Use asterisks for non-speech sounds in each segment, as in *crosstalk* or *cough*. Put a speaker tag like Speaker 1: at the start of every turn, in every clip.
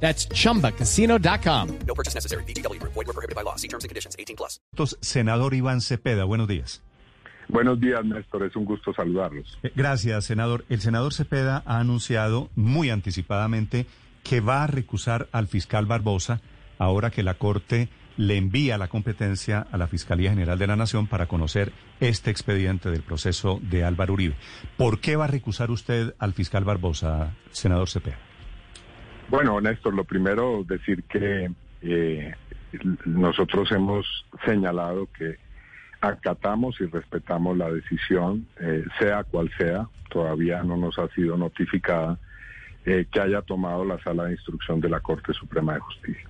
Speaker 1: That's chumbacasino.com.
Speaker 2: No purchase necessary. BGW. Void were prohibited by law. See terms and conditions. 18 plus.
Speaker 3: Senador Iván Cepeda, buenos días.
Speaker 4: Buenos días, Néstor. Es un gusto saludarlos.
Speaker 3: Eh, Gracias, senador. El senador Cepeda ha anunciado muy anticipadamente que va a recusar al fiscal Barbosa ahora que la Corte le envía la competencia a la Fiscalía General de la Nación para conocer este expediente del proceso de Álvaro Uribe. ¿Por qué va a recusar usted al fiscal Barbosa, senador Cepeda?
Speaker 4: Bueno, Néstor, lo primero decir que eh, nosotros hemos señalado que acatamos y respetamos la decisión, eh, sea cual sea, todavía no nos ha sido notificada, eh, que haya tomado la sala de instrucción de la Corte Suprema de Justicia.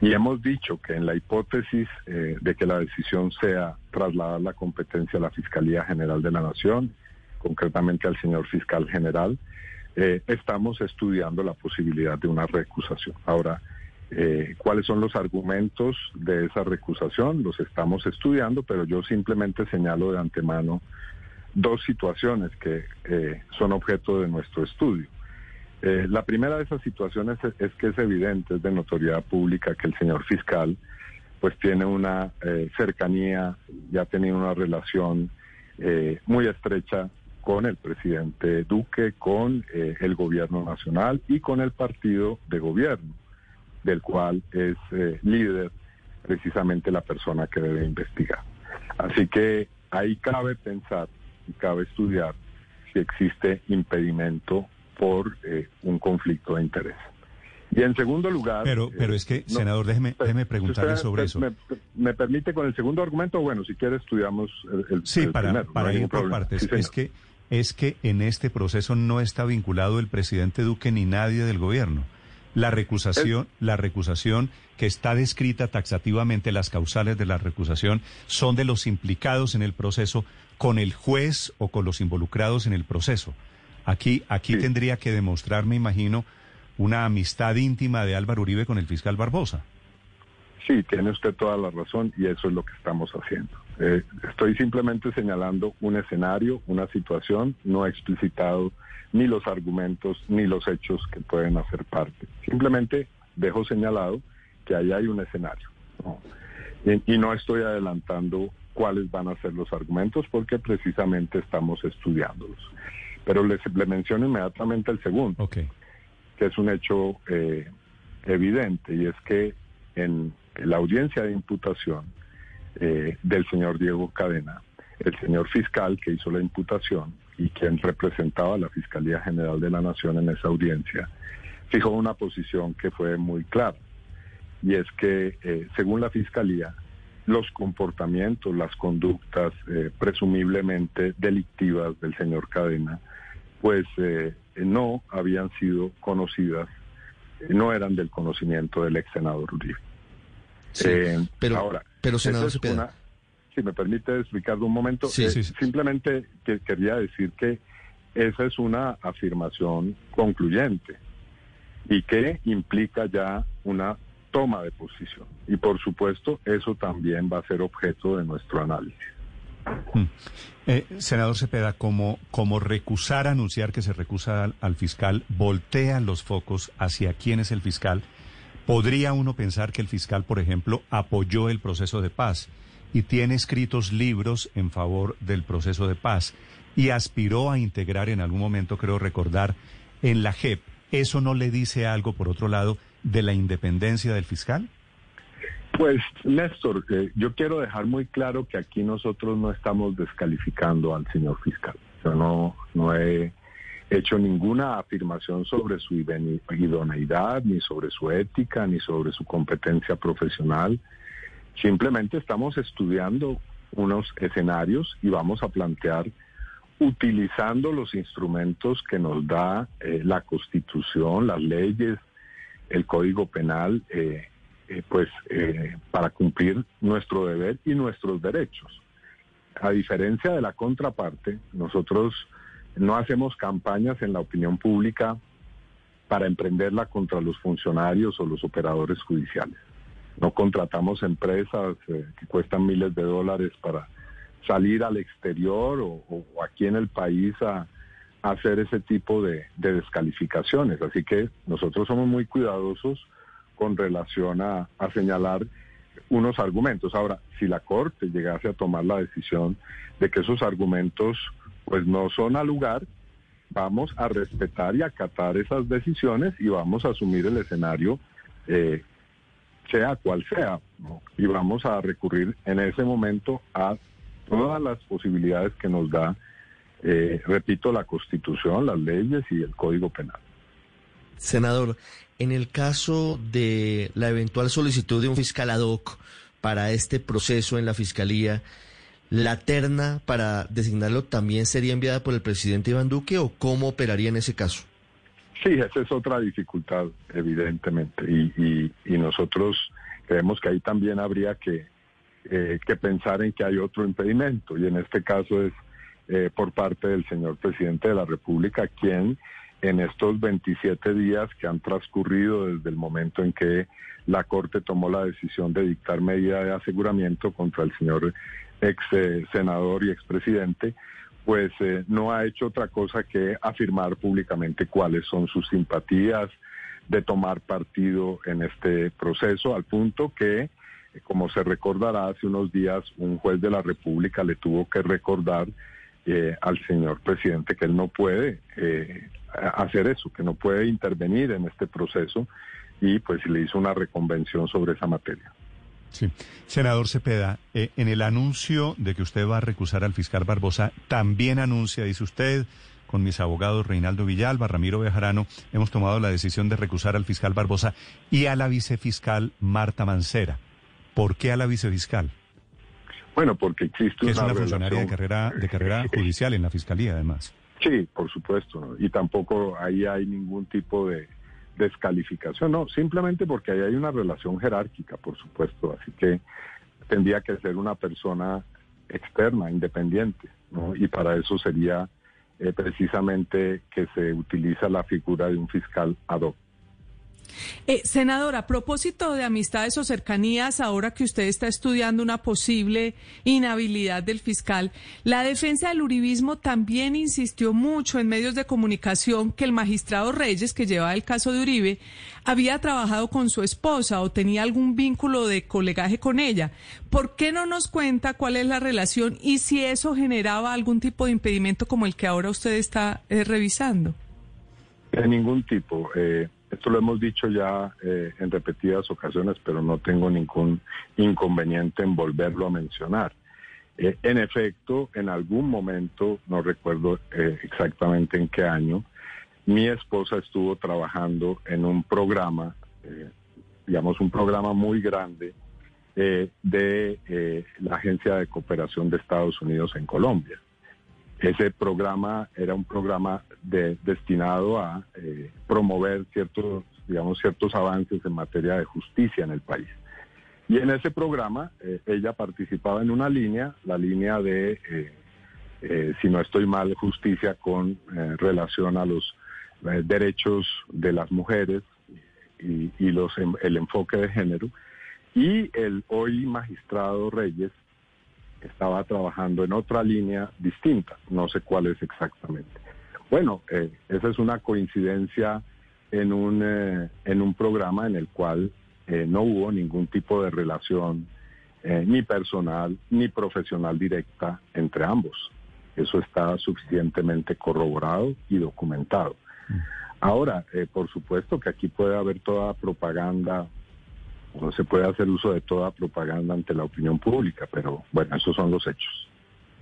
Speaker 4: Y hemos dicho que en la hipótesis eh, de que la decisión sea trasladar la competencia a la Fiscalía General de la Nación, concretamente al señor fiscal general, eh, estamos estudiando la posibilidad de una recusación. Ahora, eh, ¿cuáles son los argumentos de esa recusación? Los estamos estudiando, pero yo simplemente señalo de antemano dos situaciones que eh, son objeto de nuestro estudio. Eh, la primera de esas situaciones es, es, que es evidente, es de notoriedad pública que el señor fiscal pues tiene una cercanía, ya ha tenido una relación muy estrecha con el presidente Duque, con eh, el gobierno nacional y con el partido de gobierno, del cual es eh, líder precisamente la persona que debe investigar. Así que ahí cabe pensar y cabe estudiar si existe impedimento por eh, un conflicto de interés. Y en segundo lugar...
Speaker 3: Pero, pero es que,
Speaker 4: eh, no,
Speaker 3: senador, déjeme, déjeme preguntarle
Speaker 4: usted,
Speaker 3: sobre eso.
Speaker 4: Me, me, permite con el segundo argumento? Bueno, si quiere estudiamos el, el
Speaker 3: Sí,
Speaker 4: el
Speaker 3: para,
Speaker 4: primero,
Speaker 3: para
Speaker 4: no
Speaker 3: ir por
Speaker 4: problema.
Speaker 3: partes.
Speaker 4: Sí,
Speaker 3: es que es que en este proceso no está vinculado el presidente Duque ni nadie del gobierno. La recusación, la recusación que está descrita taxativamente, las causales de la recusación son de los implicados en el proceso con el juez o con los involucrados en el proceso. Aquí, aquí
Speaker 4: Sí.
Speaker 3: tendría que demostrar, me imagino, una amistad íntima de Álvaro Uribe con el fiscal Barbosa.
Speaker 4: Sí, tiene usted toda la razón y eso es lo que estamos haciendo. Eh, estoy simplemente señalando un escenario, una situación, no he explicitado ni los argumentos ni los hechos que pueden hacer parte. Simplemente dejo señalado que ahí hay un escenario. ¿no? Y, y no estoy adelantando cuáles van a ser los argumentos porque precisamente estamos estudiándolos. Pero les, le menciono inmediatamente el segundo
Speaker 3: Ok.
Speaker 4: que es un hecho eh, evidente y es que en la audiencia de imputación eh, del señor Diego Cadena, el señor fiscal que hizo la imputación y quien representaba a la Fiscalía General de la Nación en esa audiencia, fijó una posición que fue muy clara y es que eh, según la Fiscalía los comportamientos, las conductas eh, presumiblemente delictivas del señor Cadena, pues eh, no habían sido conocidas, no eran del conocimiento del ex senador Uribe.
Speaker 5: Sí, pero,
Speaker 4: ahora,
Speaker 5: pero senador
Speaker 4: es
Speaker 5: Cepeda,
Speaker 4: una- si me permite explicarlo un momento,
Speaker 5: Sí,
Speaker 4: eh,
Speaker 3: sí, sí.
Speaker 4: simplemente que quería decir que esa es una afirmación concluyente y que implica ya una toma de posición. Y por supuesto, eso también va a ser objeto de nuestro análisis.
Speaker 3: Mm. Eh, senador Cepeda, como, como recusar, anunciar que se recusa al, al fiscal, voltea los focos hacia quién es el fiscal. ¿Podría uno pensar que el fiscal, por ejemplo, apoyó el proceso de paz y tiene escritos libros en favor del proceso de paz y aspiró a integrar en algún momento, creo recordar, en la JEP? ¿Eso no le dice algo, por otro lado, de la independencia del fiscal?
Speaker 4: Pues, Néstor, eh, yo quiero dejar muy claro que aquí nosotros no estamos descalificando al señor fiscal. Yo no, no he hecho ninguna afirmación sobre su idoneidad, ni sobre su ética, ni sobre su competencia profesional. Simplemente estamos estudiando unos escenarios y vamos a plantear utilizando los instrumentos que nos da eh, la Constitución, las leyes, el Código Penal, eh, eh, pues eh, para cumplir nuestro deber y nuestros derechos. A diferencia de la contraparte, nosotros no hacemos campañas en la opinión pública para emprenderla contra los funcionarios o los operadores judiciales. No contratamos empresas eh, que cuestan miles de dólares para salir al exterior o, aquí en el país a, hacer ese tipo de, de, descalificaciones. Así que nosotros somos muy cuidadosos con relación a señalar unos argumentos. Ahora, si la Corte llegase a tomar la decisión de que esos argumentos pues no son al lugar, vamos a respetar y acatar esas decisiones y vamos a asumir el escenario eh, sea cual sea, y vamos a recurrir en ese momento a todas las posibilidades que nos da, eh, repito, la Constitución, las leyes y el Código Penal.
Speaker 5: Senador, en el caso de la eventual solicitud de un fiscal ad hoc para este proceso en la Fiscalía, ¿la terna para designarlo también sería enviada por el presidente Iván Duque o cómo operaría en ese caso?
Speaker 4: Sí, esa es otra dificultad, evidentemente, y, y, nosotros creemos que ahí también habría que, eh, que pensar en que hay otro impedimento, y en este caso es eh, por parte del señor presidente de la República, quien en estos 27 días que han transcurrido desde el momento en que la Corte tomó la decisión de dictar medida de aseguramiento contra el señor ex eh, senador y expresidente, pues eh, no ha hecho otra cosa que afirmar públicamente cuáles son sus simpatías de tomar partido en este proceso, al punto que, eh, como se recordará, hace unos días un juez de la República le tuvo que recordar eh, al señor presidente que él no puede hacer eso, que no puede intervenir en este proceso y pues le hizo una reconvención sobre esa materia.
Speaker 3: Sí. Senador Cepeda, eh, en el anuncio de que usted va a recusar al fiscal Barbosa, también anuncia, dice usted, con mis abogados Reinaldo Villalba, Ramiro Bejarano, hemos tomado la decisión de recusar al fiscal Barbosa y a la vicefiscal Marta Mancera. ¿Por qué a la vicefiscal?
Speaker 4: Bueno, porque existe
Speaker 3: Que es
Speaker 4: una,
Speaker 3: una funcionaria de carrera, de carrera *laughs* judicial en la fiscalía, además.
Speaker 4: Sí, por supuesto, ¿no? y tampoco ahí hay ningún tipo de descalificación, no, simplemente porque ahí hay una relación jerárquica, por supuesto, así que tendría que ser una persona externa, independiente, ¿no? y para eso sería eh, precisamente que se utiliza la figura de un fiscal ad hoc.
Speaker 6: Eh, senadora, a propósito de amistades o cercanías, ahora que usted está estudiando una posible inhabilidad del fiscal, la defensa del uribismo también insistió mucho en medios de comunicación que el magistrado Reyes, que llevaba el caso de Uribe, había trabajado con su esposa o tenía algún vínculo de colegaje con ella. ¿Por qué no nos cuenta cuál es la relación y si eso generaba algún tipo de impedimento como el que ahora usted está eh, revisando?
Speaker 4: De ningún tipo. Eh, esto lo hemos dicho ya eh, en repetidas ocasiones, pero no tengo ningún inconveniente en volverlo a mencionar. Eh, en efecto, en algún momento, no recuerdo eh, exactamente en qué año, mi esposa estuvo trabajando en un programa, eh, digamos un programa muy grande de la Agencia de Cooperación de Estados Unidos en Colombia. Ese programa era un programa de, destinado a eh, promover ciertos, digamos, ciertos avances en materia de justicia en el país. Y en ese programa eh, ella participaba en una línea, la línea de, eh, si no estoy mal, justicia con relación a los derechos de las mujeres y, y los, el enfoque de género. Y el hoy magistrado Reyes estaba trabajando en otra línea distinta, no sé cuál es exactamente. Bueno, eh, esa es una coincidencia en un, eh, en un programa en el cual eh, no hubo ningún tipo de relación eh, ni personal ni profesional directa entre ambos. Eso está suficientemente corroborado y documentado. Ahora, eh, por supuesto que aquí puede haber toda propaganda no se puede hacer uso de toda propaganda ante la opinión pública, pero bueno, esos son los hechos.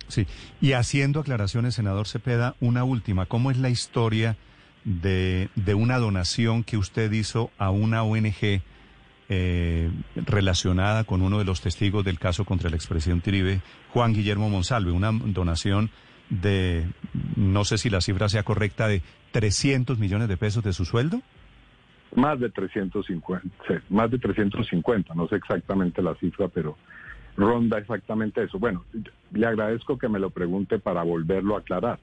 Speaker 3: Sí, y haciendo aclaraciones, senador Cepeda, una última. ¿Cómo es la historia de, de una donación que usted hizo a una ONG eh, relacionada con uno de los testigos del caso contra el expresidente Uribe, Juan Guillermo Monsalve? Una donación de, no sé si la cifra sea correcta, de 300 millones de pesos de su sueldo.
Speaker 4: Más de 350, sí, más de 350, no sé exactamente la cifra, pero ronda exactamente eso. Bueno, le agradezco que me lo pregunte para volverlo a aclarar.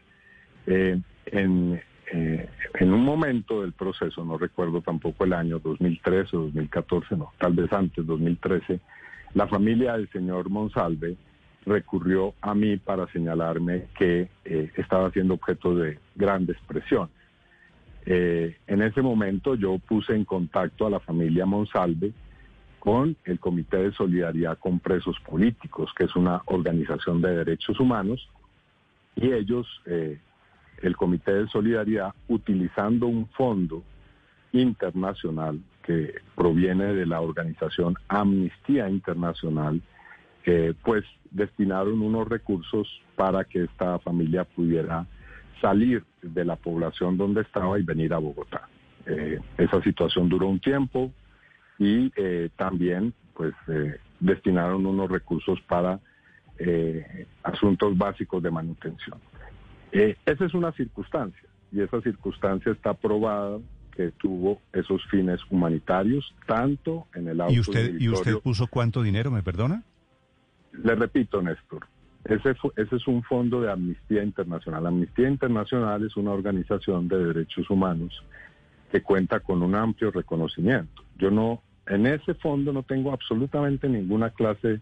Speaker 4: Eh, en, eh, en un momento del proceso, no recuerdo tampoco el año 2013 o 2014, no, tal vez antes, 2013, la familia del señor Monsalve recurrió a mí para señalarme que eh, estaba siendo objeto de grandes presiones. Eh, en ese momento yo puse en contacto a la familia Monsalve con el Comité de Solidaridad con Presos Políticos, que es una organización de derechos humanos, y ellos, eh, el Comité de Solidaridad, utilizando un fondo internacional que proviene de la organización Amnistía Internacional, eh, pues destinaron unos recursos para que esta familia pudiera salir de la población donde estaba y venir a Bogotá. Eh, esa situación duró un tiempo y eh, también pues eh, destinaron unos recursos para eh, asuntos básicos de manutención. Esa es una circunstancia y esa circunstancia está probada que tuvo esos fines humanitarios, tanto en el auto
Speaker 3: ¿Y usted, ¿Y usted puso cuánto dinero, me perdona?
Speaker 4: Le repito, Néstor, ese, ese es un fondo de Amnistía Internacional. Amnistía Internacional es una organización de derechos humanos que cuenta con un amplio reconocimiento. Yo no, en ese fondo no tengo absolutamente ninguna clase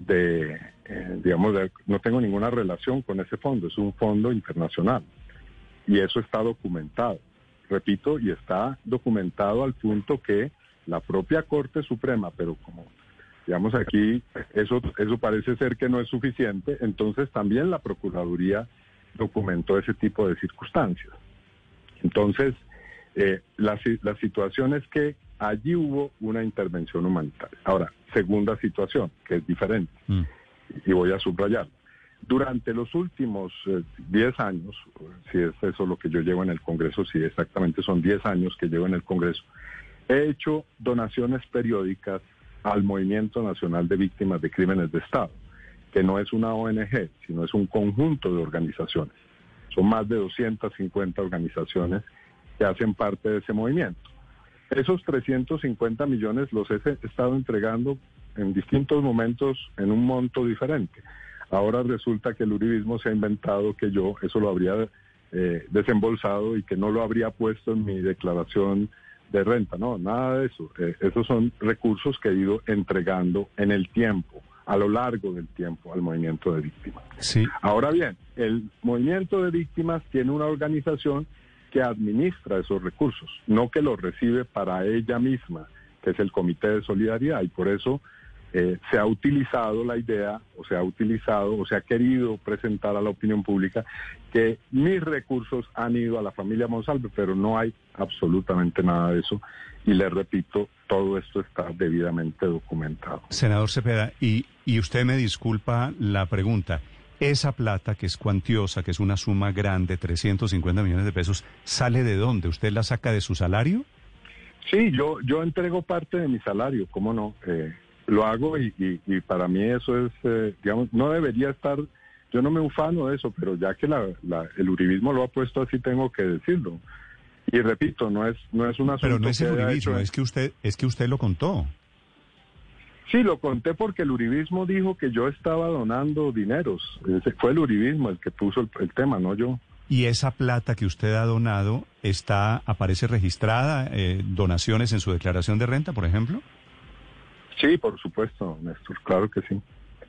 Speaker 4: de, eh, digamos, de- no tengo ninguna relación con ese fondo. Es un fondo internacional y eso está documentado. Repito, y está documentado al punto que la propia Corte Suprema, pero como digamos aquí, eso, eso parece ser que no es suficiente, entonces también la Procuraduría documentó ese tipo de circunstancias. Entonces, eh, la, la situación es que allí hubo una intervención humanitaria. Ahora, segunda situación, que es diferente,
Speaker 3: Mm.
Speaker 4: y voy a subrayarlo. Durante los últimos eh, 10 años, si es eso lo que yo llevo en el Congreso, si exactamente son 10 años que llevo en el Congreso, he hecho donaciones periódicas al Movimiento Nacional de Víctimas de Crímenes de Estado, que no es una ONG, sino es un conjunto de organizaciones. Son más de 250 organizaciones que hacen parte de ese movimiento. Esos 350 millones los he estado entregando en distintos momentos en un monto diferente. Ahora resulta que el uribismo se ha inventado que yo eso lo habría eh, desembolsado y que no lo habría puesto en mi declaración de renta. No, nada de eso. Eh, esos son recursos que he ido entregando en el tiempo, a lo largo del tiempo, al movimiento de víctimas.
Speaker 3: Sí.
Speaker 4: Ahora bien, el movimiento de víctimas tiene una organización que administra esos recursos, no que los recibe para ella misma, que es el Comité de Solidaridad, y por eso eh, se ha utilizado la idea, o se ha utilizado, o se ha querido presentar a la opinión pública que mis recursos han ido a la familia Monsalve, pero no hay absolutamente nada de eso. Y les repito, todo esto está debidamente documentado.
Speaker 3: Senador Cepeda, y, y usted me disculpa la pregunta. Esa plata, que es cuantiosa, que es una suma grande, 350 millones de pesos, ¿sale de dónde? ¿Usted la saca de su salario?
Speaker 4: Sí, yo, yo entrego parte de mi salario, ¿cómo no? Eh, lo hago y, y, y para mí eso es, eh, digamos, no debería estar, yo no me ufano de eso, pero ya que la, la, el uribismo lo ha puesto así, tengo que decirlo. Y repito, no es, no es un asunto
Speaker 3: Pero no es el uribismo,
Speaker 4: hecho-
Speaker 3: es que usted, es que usted lo contó.
Speaker 4: Sí, lo conté porque el uribismo dijo que yo estaba donando dineros. Ese fue el uribismo el que puso el, el tema, no yo.
Speaker 3: Y esa plata que usted ha donado está, aparece registrada, eh, donaciones en su declaración de renta, por ejemplo.
Speaker 4: Sí, por supuesto, Néstor, claro que sí.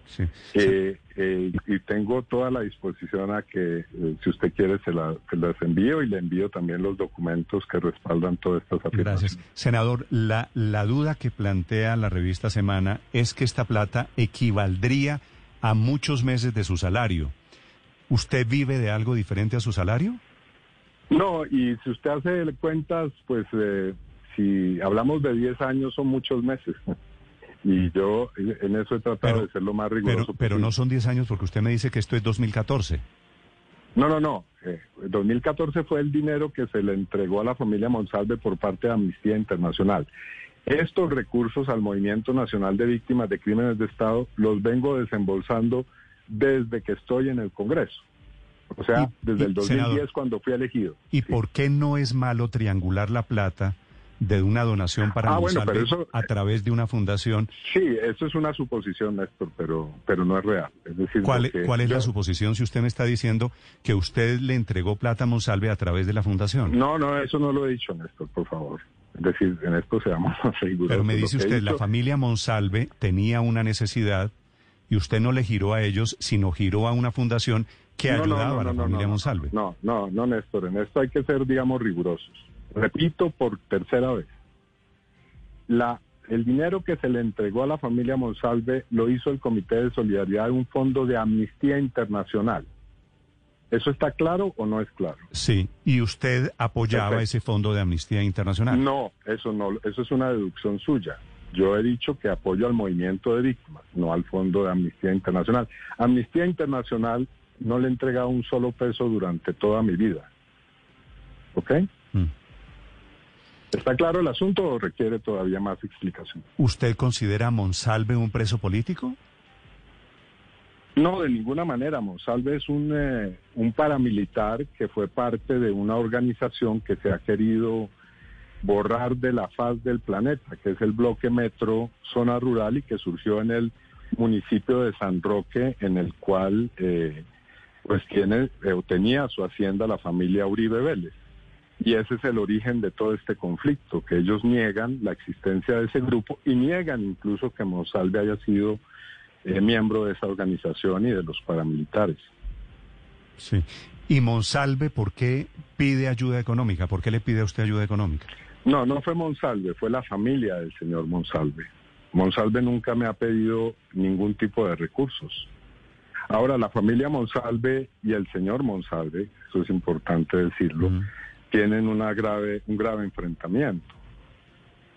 Speaker 3: Sí.
Speaker 4: Eh, eh, y tengo toda la disposición a que, eh, si usted quiere, se, la, se las envío y le envío también los documentos que respaldan todas estas afirmaciones.
Speaker 3: Gracias. Senador, la, la duda que plantea la revista Semana es que esta plata equivaldría a muchos meses de su salario. ¿Usted vive de algo diferente a su salario?
Speaker 4: No, y si usted hace cuentas, pues eh, si hablamos de 10 años son muchos meses. Y yo en eso he tratado
Speaker 3: Pero-
Speaker 4: de ser lo más riguroso
Speaker 3: pero no son 10 años porque usted me dice que esto es 2014.
Speaker 4: No, no, no. Eh, 2014 fue el dinero que se le entregó a la familia Monsalve por parte de Amnistía Internacional. Estos recursos al Movimiento Nacional de Víctimas de Crímenes de Estado los vengo desembolsando desde que estoy en el Congreso. O sea,
Speaker 3: Y-
Speaker 4: desde
Speaker 3: y,
Speaker 4: el 2010
Speaker 3: senador,
Speaker 4: cuando fui elegido.
Speaker 3: ¿Y
Speaker 4: Sí.
Speaker 3: por qué no es malo triangular la plata de una donación para
Speaker 4: Ah, bueno,
Speaker 3: Monsalve
Speaker 4: pero eso-
Speaker 3: a través de una fundación.
Speaker 4: Sí, eso es una suposición, Néstor, pero, pero no es real. Es decir,
Speaker 3: ¿Cuál, es la suposición si usted me está diciendo que usted le entregó plata a Monsalve a través de la fundación?
Speaker 4: No, no, eso no lo he dicho, Néstor, por favor. Es decir, en esto seamos *laughs* rigurosos.
Speaker 3: Pero me dice usted, la familia Monsalve tenía una necesidad y usted no le giró a ellos, sino giró a una fundación que
Speaker 4: No,
Speaker 3: ayudaba
Speaker 4: no,
Speaker 3: a la familia Monsalve.
Speaker 4: No, no, no, Néstor, en esto hay que ser, digamos, rigurosos. Repito por tercera vez. La, el dinero que se le entregó a la familia Monsalve lo hizo el Comité de Solidaridad de un fondo de Amnistía Internacional. ¿Eso está claro o no es claro?
Speaker 3: Sí, y usted apoyaba
Speaker 4: Perfecto.
Speaker 3: ese fondo de Amnistía Internacional.
Speaker 4: No, eso no, eso es una deducción suya. Yo he dicho que apoyo al movimiento de víctimas, no al Fondo de Amnistía Internacional. Amnistía Internacional no le he entregado un solo peso durante toda mi vida. ¿Ok?
Speaker 3: Mm.
Speaker 4: ¿Está claro el asunto o requiere todavía más explicación?
Speaker 3: ¿Usted considera a Monsalve un preso político?
Speaker 4: No, de ninguna manera. Monsalve es un, eh, un paramilitar que fue parte de una organización que se ha querido borrar de la faz del planeta, que es el bloque metro zona rural y que surgió en el municipio de San Roque, en el cual eh, pues tiene eh, o tenía su hacienda la familia Uribe Vélez. Y ese es el origen de todo este conflicto, que ellos niegan la existencia de ese grupo y niegan incluso que Monsalve haya sido eh, miembro de esa organización y de los paramilitares.
Speaker 3: Sí. ¿Y Monsalve por qué pide ayuda económica? ¿Por qué le pide a usted ayuda económica?
Speaker 4: No, no fue Monsalve, fue la familia del señor Monsalve. Monsalve nunca me ha pedido ningún tipo de recursos. Ahora, la familia Monsalve y el señor Monsalve, eso es importante decirlo. Tienen una grave, un grave enfrentamiento.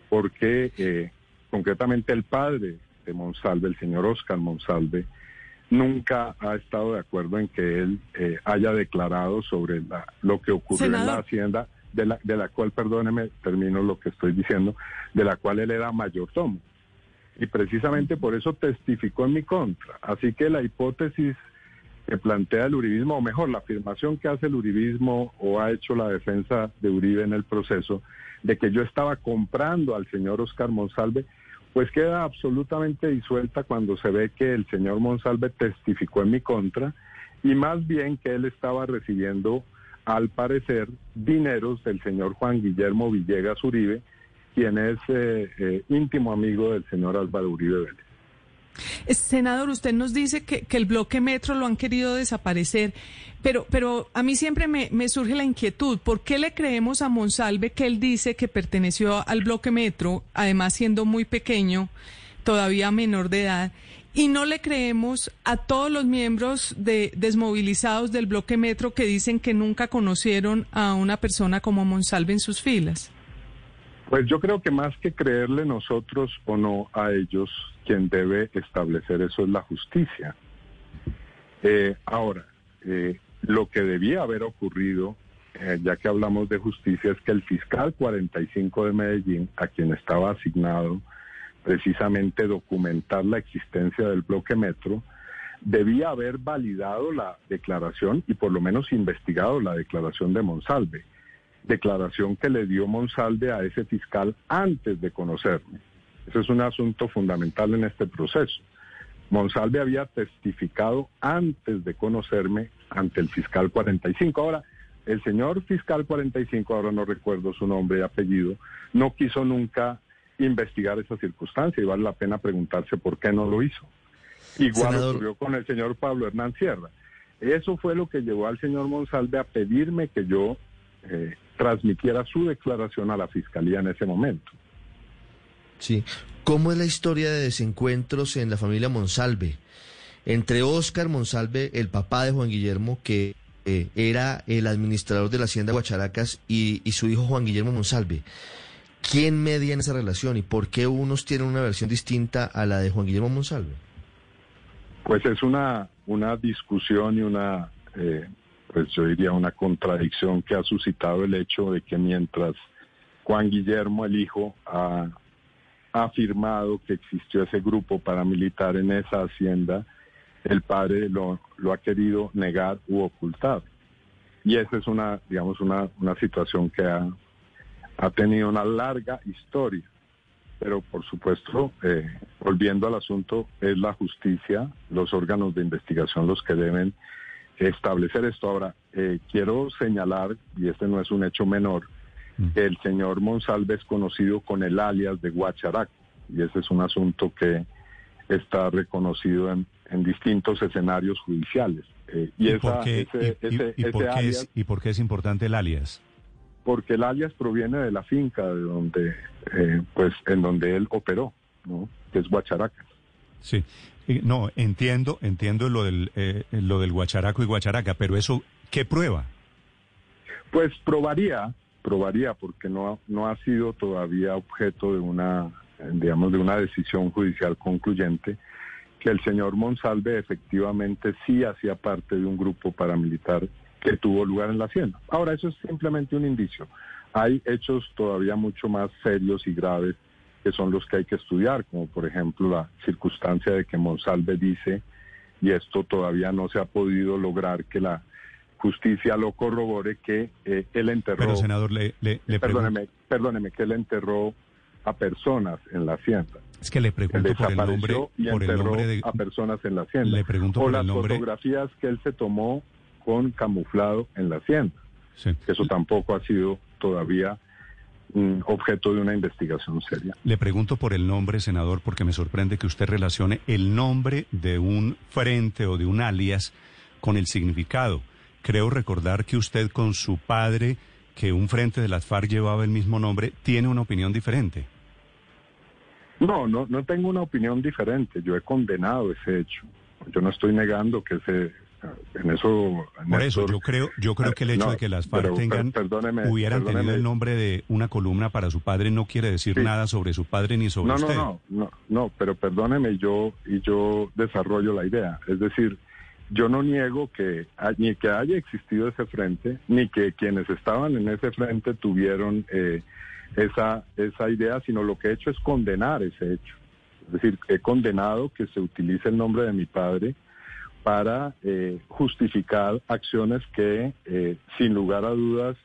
Speaker 4: Porque eh, concretamente el padre de Monsalve, el señor Oscar Monsalve, nunca ha estado de acuerdo en que él eh, haya declarado sobre la- lo que ocurrió en la hacienda, de la, de la cual, perdóneme, termino lo que estoy diciendo, de la cual él era mayordomo. Y precisamente por eso testificó en mi contra. Así que la hipótesis que plantea el uribismo, o mejor, la afirmación que hace el uribismo o ha hecho la defensa de Uribe en el proceso, de que yo estaba comprando al señor Oscar Monsalve, pues queda absolutamente disuelta cuando se ve que el señor Monsalve testificó en mi contra y más bien que él estaba recibiendo, al parecer, dineros del señor Juan Guillermo Villegas Uribe, quien es eh, eh, íntimo amigo del señor Álvaro Uribe Vélez.
Speaker 6: Senador, usted nos dice que, que el bloque metro lo han querido desaparecer, pero, pero a mí siempre me, me surge la inquietud. ¿Por qué le creemos a Monsalve que él dice que perteneció al bloque metro, además siendo muy pequeño, todavía menor de edad? Y no le creemos a todos los miembros de desmovilizados del bloque metro que dicen que nunca conocieron a una persona como Monsalve en sus filas.
Speaker 4: Pues yo creo que más que creerle nosotros o no a ellos, quien debe establecer eso es la justicia. Eh, ahora, eh, lo que debía haber ocurrido, eh, ya que hablamos de justicia, es que el fiscal 45 de Medellín, a quien estaba asignado precisamente documentar la existencia del bloque metro, debía haber validado la declaración y por lo menos investigado la declaración de Monsalve declaración que le dio Monsalve a ese fiscal antes de conocerme. Ese es un asunto fundamental en este proceso. Monsalve había testificado antes de conocerme ante el fiscal 45. Ahora, el señor fiscal 45, ahora no recuerdo su nombre y apellido, no quiso nunca investigar esa circunstancia y vale la pena preguntarse por qué no lo hizo. Igual
Speaker 5: Senador.
Speaker 4: ocurrió con el señor Pablo Hernán Sierra. Eso fue lo que llevó al señor Monsalve a pedirme que yo eh, transmitiera su declaración a la fiscalía en ese momento.
Speaker 5: Sí. ¿Cómo es la historia de desencuentros en la familia Monsalve? Entre Óscar Monsalve, el papá de Juan Guillermo, que eh, era el administrador de la hacienda Guacharacas, y, y su hijo Juan Guillermo Monsalve. ¿Quién media en esa relación y por qué unos tienen una versión distinta a la de Juan Guillermo Monsalve?
Speaker 4: Pues es una, una discusión y una, eh, pues yo diría una contradicción que ha suscitado el hecho de que mientras Juan Guillermo, el hijo, ha, afirmado que existió ese grupo paramilitar en esa hacienda, el padre lo, lo ha querido negar u ocultar. Y esa es una, digamos, una, una situación que ha, ha tenido una larga historia. Pero por supuesto, eh, volviendo al asunto, es la justicia, los órganos de investigación los que deben establecer esto. Ahora, eh, quiero señalar, y este no es un hecho menor, que el señor Monsalve es conocido con el alias de Guacharaco, y ese es un asunto que está reconocido en, en distintos escenarios judiciales. Eh, y,
Speaker 3: ¿Y, por
Speaker 4: esa-
Speaker 3: qué,
Speaker 4: ese-
Speaker 3: y- y-
Speaker 4: ese-
Speaker 3: y por
Speaker 4: ese
Speaker 3: qué
Speaker 4: alias-
Speaker 3: es, ¿Y por qué es importante el alias?
Speaker 4: porque el alias proviene de la finca de donde, eh, pues, en donde él operó, ¿no? Que es Guacharaca.
Speaker 3: Sí. Eh, No, entiendo, entiendo lo del, eh, lo del guacharaco y guacharaca, pero eso, ¿qué prueba?
Speaker 4: Pues probaría, probaría, porque no, no ha sido todavía objeto de una, digamos, de una decisión judicial concluyente, que el señor Monsalve efectivamente sí hacía parte de un grupo paramilitar que tuvo lugar en la hacienda. Ahora, eso es simplemente un indicio. Hay hechos todavía mucho más serios y graves que son los que hay que estudiar, como por ejemplo la circunstancia de que Monsalve dice, y esto todavía no se ha podido lograr que la justicia lo corrobore, que eh, él enterró,
Speaker 3: Pero, senador, le, le, le pregunto,
Speaker 4: perdóneme, perdóneme, que él enterró a personas en la hacienda.
Speaker 3: es que le pregunto por el nombre,
Speaker 4: y
Speaker 3: por el nombre de,
Speaker 4: a personas en la hacienda.
Speaker 3: le pregunto
Speaker 4: o
Speaker 3: por
Speaker 4: las
Speaker 3: el nombre,
Speaker 4: fotografías que él se tomó con camuflado en la hacienda.
Speaker 3: sí.
Speaker 4: Eso tampoco ha sido todavía objeto de una investigación seria.
Speaker 3: Le pregunto por el nombre, senador, porque me sorprende que usted relacione el nombre de un frente o de un alias con el significado. Creo recordar que usted con su padre, que un frente de las FARC llevaba el mismo nombre, tiene una opinión diferente.
Speaker 4: No, no, no tengo una opinión diferente. Yo he condenado ese hecho. Yo no estoy negando que ese, en eso.
Speaker 3: Por eso, yo creo, yo creo que el hecho
Speaker 4: no,
Speaker 3: de que las FARC
Speaker 4: pero,
Speaker 3: tengan,
Speaker 4: perdóneme,
Speaker 3: hubieran tenido el nombre de una columna para su padre no quiere decir
Speaker 4: Sí.
Speaker 3: nada sobre su padre ni sobre
Speaker 4: No, no,
Speaker 3: usted.
Speaker 4: no, no, no, pero perdóneme, yo y yo desarrollo la idea. Es decir, yo no niego que ni que haya existido ese frente, ni que quienes estaban en ese frente tuvieron eh, esa esa idea, sino lo que he hecho es condenar ese hecho. Es decir, he condenado que se utilice el nombre de mi padre para eh, justificar acciones que, eh, sin lugar a dudas,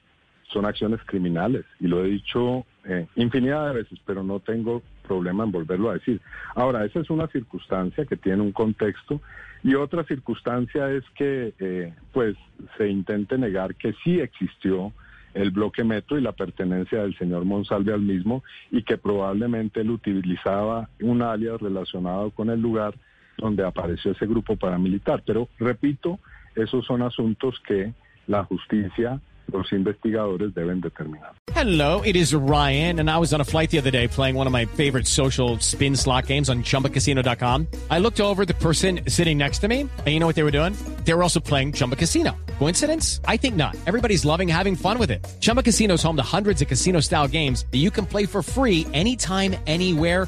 Speaker 4: son acciones criminales. Y lo he dicho eh, infinidad de veces, pero no tengo problema en volverlo a decir. Ahora, esa es una circunstancia que tiene un contexto y otra circunstancia es que, eh, pues, se intente negar que sí existió el bloque metro y la pertenencia del señor Monsalve al mismo y que probablemente él utilizaba un alias relacionado con el lugar donde apareció ese grupo paramilitar. Pero repito, esos son asuntos que la justicia, los investigadores deben determinar.
Speaker 1: Hello, it is Ryan, and I was on a flight the other day playing one of my favorite social spin slot games on chumbacasino.com. I looked over the person sitting next to me, and you know what they were doing? They were also playing Chumba Casino. Coincidence? I think not. Everybody's loving having fun with it. Chumba Casino is home to hundreds of casino style games that you can play for free anytime, anywhere,